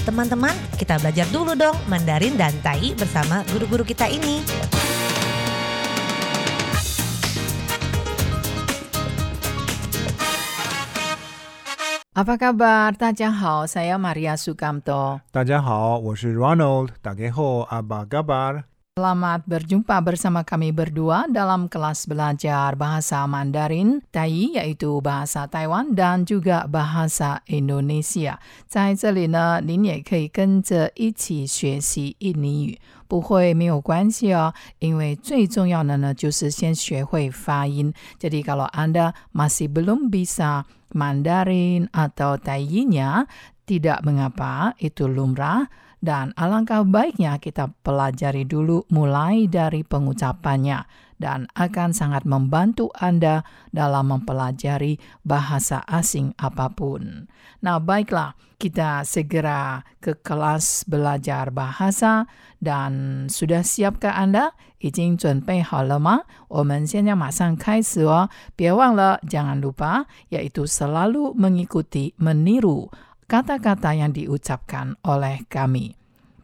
Teman-teman, kita belajar dulu dong Mandarin dan Tai bersama guru-guru kita ini. Apa kabar? Tadjahau, saya Maria Sukamto. Tadjahau, saya Ronald. Tadjahau, apa kabar? Selamat berjumpa bersama kami berdua dalam kelas belajar bahasa Mandarin, Tai yaitu bahasa Taiwan dan juga bahasa Indonesia. 在这里呢，您也可以跟着一起学习印尼语，不会没有关系哦，因为最重要的呢就是先学会发音。Jadi kalau Anda masih belum bisa Mandarin atau Taiyinya, tidak mengapa, itu lumrah. Dan alangkah baiknya kita pelajari dulu mulai dari pengucapannya dan akan sangat membantu Anda dalam mempelajari bahasa asing apapun. Nah, baiklah, kita segera ke kelas belajar bahasa dan sudah siapkah Anda? 已经准备好了吗？我们现在马上开始哦！别忘了，jangan lupa yaitu selalu mengikuti meniru kata-kata yang diucapkan oleh kami.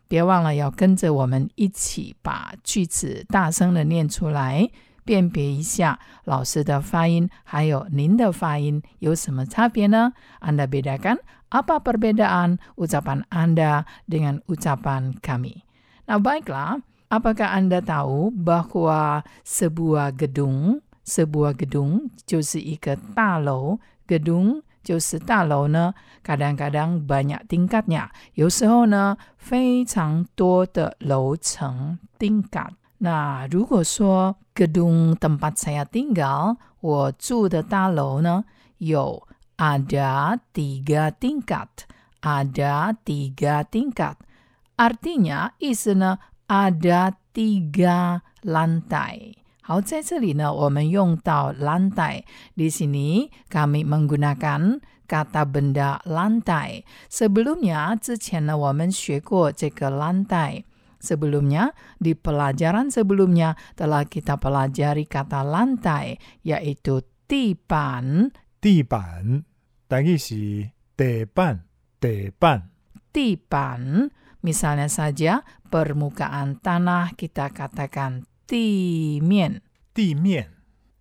别忘了要跟着我们一起把句子大声的念出来，辨别一下老师的发音还有您的发音有什么差别呢？Anda bedakan apa perbedaan ucapan Anda dengan ucapan kami? Nah, baiklah. Apakah Anda tahu bahwa sebuah gedung, sebuah gedung 就是一个大楼，gedung 就是大楼呢，kadang-kadang banyak tingkatnya，有时候呢非常多的楼层 tingkat。那如果说 gedung tempat saya tinggal，我住的大楼呢有 ada tiga tingkat，ada tiga tingkat。artinya 意思呢 ada tiga lantai。 好，在这里呢，我们用到 lantai。Di sini kami menggunakan kata benda lantai. Sebelumnya, 之前呢，我们学过这个 lantai. Sebelumnya, di pelajaran sebelumnya telah kita pelajari kata lantai, yaitu 地板。地板，等于是地板，地板。地板，misalnya saja permukaan tanah kita katakan 地面，地面，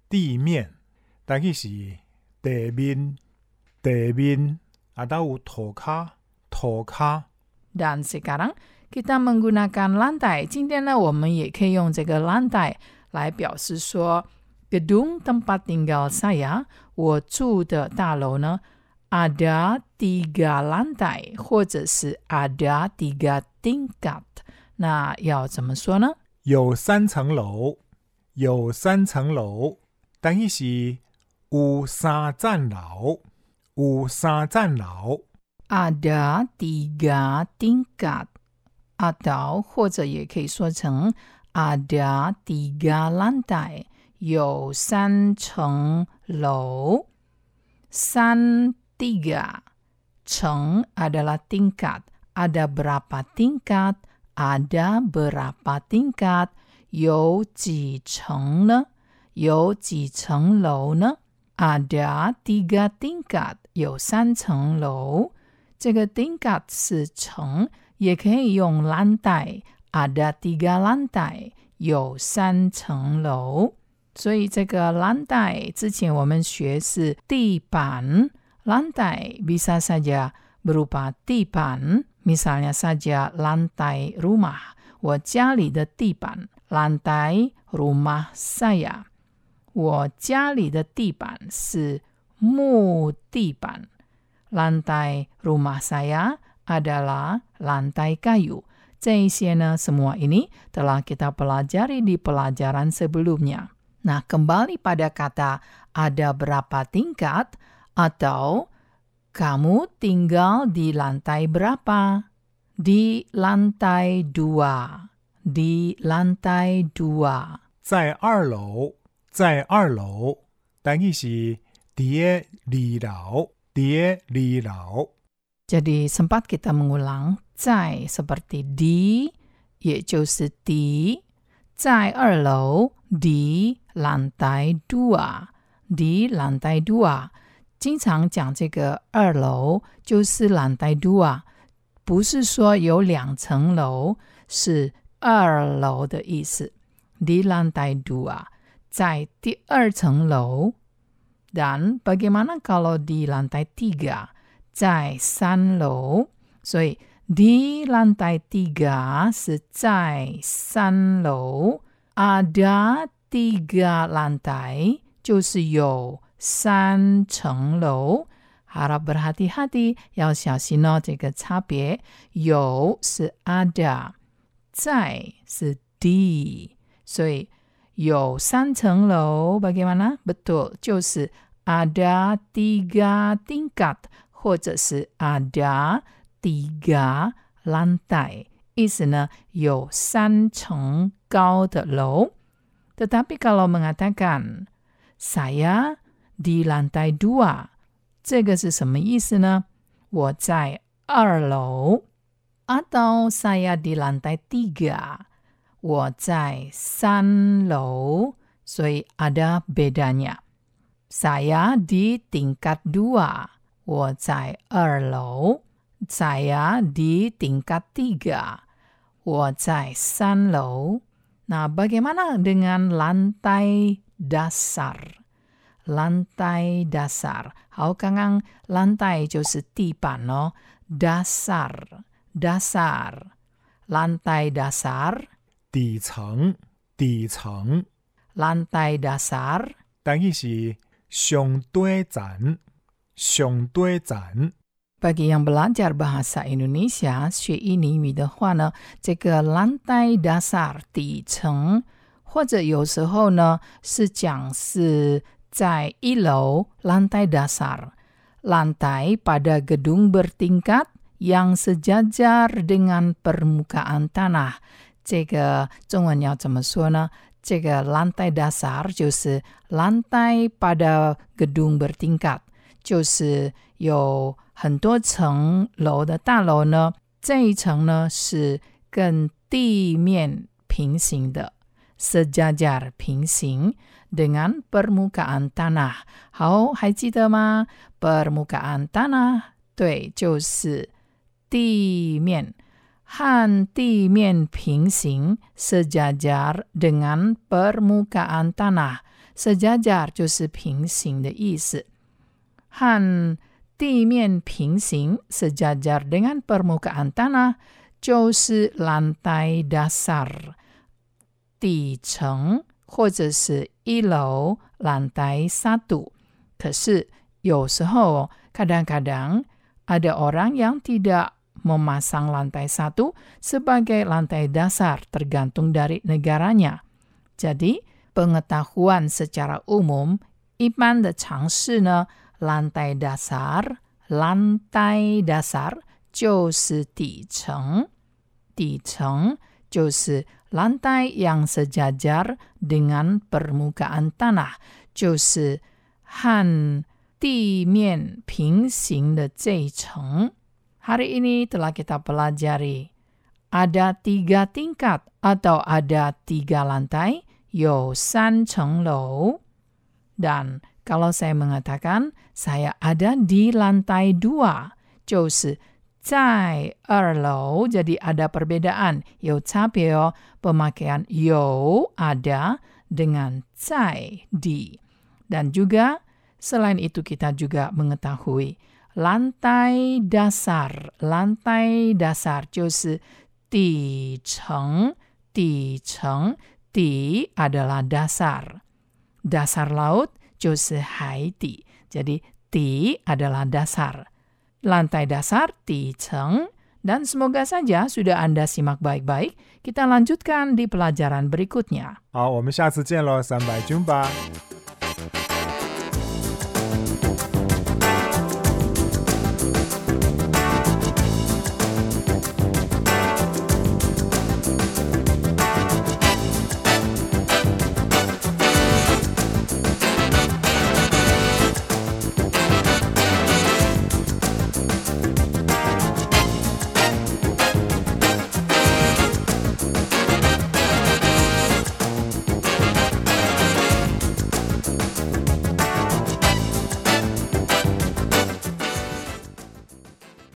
地面，等于是地面，地面，啊，都有土卡，土卡。 Dan sekarang kita menggunakan lantai. 今天呢，我们也可以用这个 lantai 来表示说，gedung tempat tinggal saya，我住的大楼呢，ada tiga lantai，或者是 ada tiga tingkat。那要怎么说呢？ 有三层楼，有三层楼，等于是有三层楼，有三层楼。ada tiga tingkat atau 或者也可以说成 ada tiga lantai 有三层楼三 tiga 层 adalah tingkat ada berapa tingkat ada berapa tingkat 有几层呢有几层楼呢 ada tiga tingkat 有三层楼这个 tingkat 是层，也可以用 lantai。ada tiga lantai，有三层楼。所以这个 lantai 之前我们学是地板，lantai bisa saja berupa 地板 ，misalnya saja lantai rumah，我家里的地板，lantai rumah saya，我家里的地板是木地板。lantai rumah saya adalah lantai kayu. 这一些呢，semua ini telah kita pelajari di pelajaran sebelumnya. Nah, kembali pada kata ada berapa tingkat atau kamu tinggal di lantai berapa? Di lantai dua. Di lantai dua. 在二楼，在二楼，等于是伫二楼，伫二楼。 Jadi sempat kita mengulang 在 seperti di, 也就是di, 在二楼 di lantai dua, di lantai dua. 经常讲这个二楼就是 lantai dua， 不是说有两层楼，是二楼的意思。Di lantai dua，在第二层楼。Dan bagaimana kalau di lantai tiga，在三楼？所以 di lantai tiga 是在三楼。Ada tiga lantai 就是有 三层楼。harap berhati-hati 要小心哦，这个差别。有是 ada，在是 di，所以有三层楼。Bagaimana? Betul，就是 ada tiga tingkat，或者是 ada tiga lantai，意思呢有三层高的楼。Tetapi kalau mengatakan saya di lantai dua，这个是什么意思呢？我在二楼。Atau saya di lantai tiga，我在三楼。所以 ada bedanya。Saya di tingkat dua，我在二楼。Saya di tingkat tiga，我在三楼。Nah, bagaimana dengan lantai dasar? Lantai dasar. 好，刚刚 lantai 就是地板哦，dasar dasar lantai dasar 底层底层 lantai dasar 等于是上底层上底层。 Bagi yang belajar bahasa Indonesia 学印尼语的话呢，这个 lantai dasar 底层，或者有时候呢是讲是 在一楼 lantai dasar lantai pada gedung bertingkat yang sejajar dengan permukaan tanah。这个中文要怎么说呢？这个 lantai dasar 就是 lantai pada gedung bertingkat，就是有很多层楼的大楼呢，这一层呢是跟地面平行的，sejajar 平行 dengan permukaan tanah。好，还记得吗？permukaan tanah 对，就是地面。和地面平行，sejajar dengan permukaan tanah。sejajar 就是平行的意思，和地面平行，sejajar dengan permukaan tanah 就是 lantai dasar 底层或者是 一楼 lantai satu。可是有时候 kadang-kadang ada orang yang tidak memasang lantai satu sebagai lantai dasar tergantung dari negaranya. Jadi, pengetahuan secara umum, 一般的常识呢 lantai dasar, lantai dasar 就是底层，底层就是 lantai yang sejajar dengan permukaan tanah，就是和地面平行的这一层。Hari ini telah kita pelajari ada tiga tingkat atau ada tiga lantai, 有三层楼。Dan kalau saya mengatakan saya ada di lantai dua, 就是 在二楼, jadi ada perbedaan, 有差别哦, pemakaian 有 ada dengan 在 di. Dan juga selain itu kita juga mengetahui lantai dasar, lantai dasar 就是底层，底层，底 adalah dasar. Dasar laut 就是海底，jadi 底 adalah dasar. Lantai dasar 底层 dan semoga saja sudah Anda simak baik-baik. Kita lanjutkan di pelajaran berikutnya. 好，我们下次见喽，三百军吧。